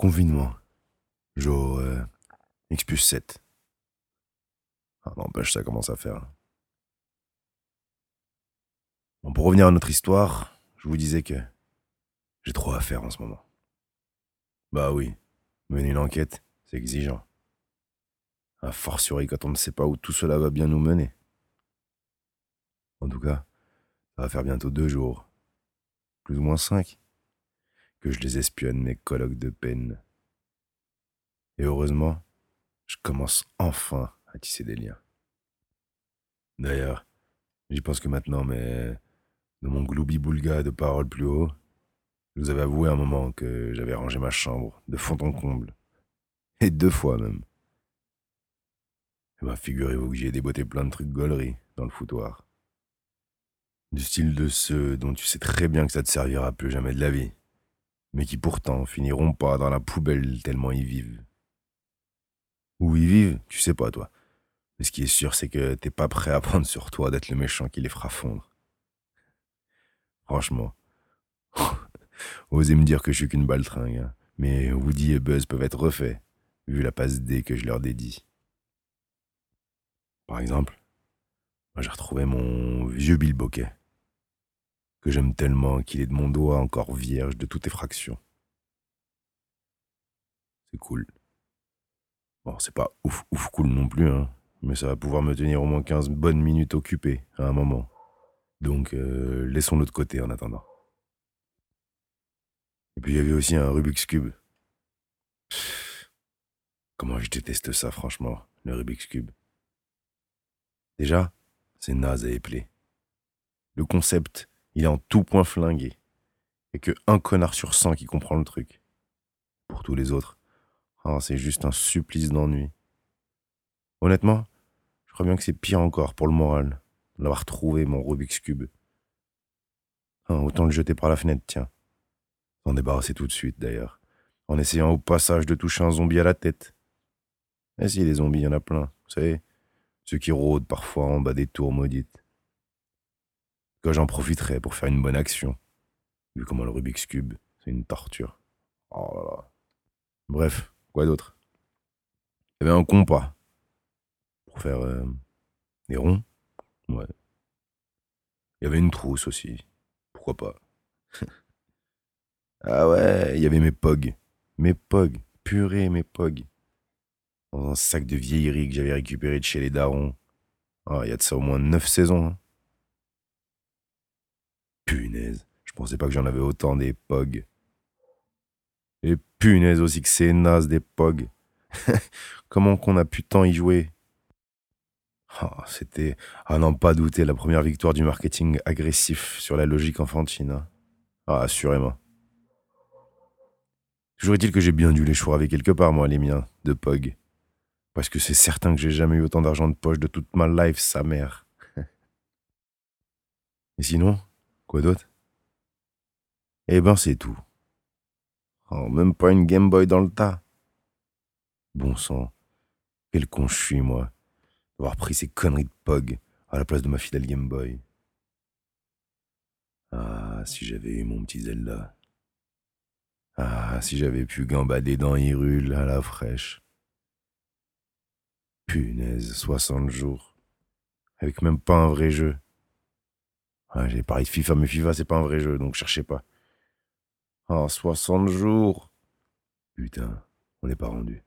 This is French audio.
Confinement. Jour euh, X plus 7. Ah, n'empêche, ça commence à faire. Bon, pour revenir à notre histoire, je vous disais que j'ai trop à faire en ce moment. Bah oui, mener une enquête, c'est exigeant. A fortiori quand on ne sait pas où tout cela va bien nous mener. En tout cas, ça va faire bientôt deux jours, plus ou moins cinq, que je les espionne mes colloques de peine. Et heureusement, je commence enfin à tisser des liens. D'ailleurs, j'y pense que maintenant, mais de mon gloubi-boulga de paroles plus haut, je vous avais avoué un moment que j'avais rangé ma chambre de fond en comble. Et deux fois même. Et bah, figurez-vous que j'ai déboté plein de trucs gauleries dans le foutoir. Du style de ceux dont tu sais très bien que ça te servira plus jamais de la vie, mais qui pourtant finiront pas dans la poubelle tellement ils vivent. Où ils vivent, tu sais pas toi. Mais ce qui est sûr, c'est que t'es pas prêt à prendre sur toi d'être le méchant qui les fera fondre. Franchement, osez me dire que je suis qu'une baltringue, hein. mais Woody et Buzz peuvent être refaits, vu la passe D que je leur dédie. Par exemple, j'ai retrouvé mon vieux Bill Bokeh, que j'aime tellement qu'il est de mon doigt encore vierge de toute effraction. C'est cool. Bon, c'est pas ouf ouf cool non plus, hein, mais ça va pouvoir me tenir au moins 15 bonnes minutes occupées à un moment. Donc, euh, laissons-le de côté en attendant. Et puis il y avait aussi un Rubik's Cube. Comment je déteste ça, franchement, le Rubik's Cube. Déjà, c'est naze à épeler. Le concept, il est en tout point flingué. Et que un connard sur cent qui comprend le truc. Pour tous les autres, oh, c'est juste un supplice d'ennui. Honnêtement, je crois bien que c'est pire encore pour le moral d'avoir trouvé mon Rubik's Cube. Ah, autant le jeter par la fenêtre, tiens. S'en débarrasser tout de suite, d'ailleurs. En essayant au passage de toucher un zombie à la tête. Et si, les zombies, il y en a plein, vous savez. Ceux qui rôdent parfois en bas des tours maudites. Que j'en profiterai pour faire une bonne action. Vu comment le Rubik's Cube, c'est une torture. Oh là là. Bref, quoi d'autre? Il y avait un compas. Pour faire euh, des ronds. Ouais. Il y avait une trousse aussi. Pourquoi pas? Ah ouais, il y avait mes pogs. Mes pogs. Purée, mes pogs. Dans un sac de vieillerie que j'avais récupéré de chez les darons. Ah, il y a de ça au moins neuf saisons. Hein. Punaise, je pensais pas que j'en avais autant des pogs. Et punaise aussi que c'est naze des pogs. Comment qu'on a pu tant y jouer? Ah, C'était, à n'en pas douter, la première victoire du marketing agressif sur la logique enfantine. Hein. Ah, assurément. Toujours est-il que j'ai bien dû les choisir quelque part, moi, les miens, de POG. Parce que c'est certain que j'ai jamais eu autant d'argent de poche de toute ma life, sa mère. Et sinon, quoi d'autre? Eh ben, c'est tout. Oh, même pas une Game Boy dans le tas. Bon sang, quel con je suis, moi, d'avoir pris ces conneries de POG à la place de ma fidèle Game Boy. Ah, si j'avais eu mon petit Zelda. Ah, si j'avais pu gambader dans Hyrule à la fraîche. Punaise, 60 jours. Avec même pas un vrai jeu. Ah, j'ai parlé de FIFA, mais FIFA, c'est pas un vrai jeu, donc cherchez pas. Ah, 60 jours. Putain, on n'est pas rendu.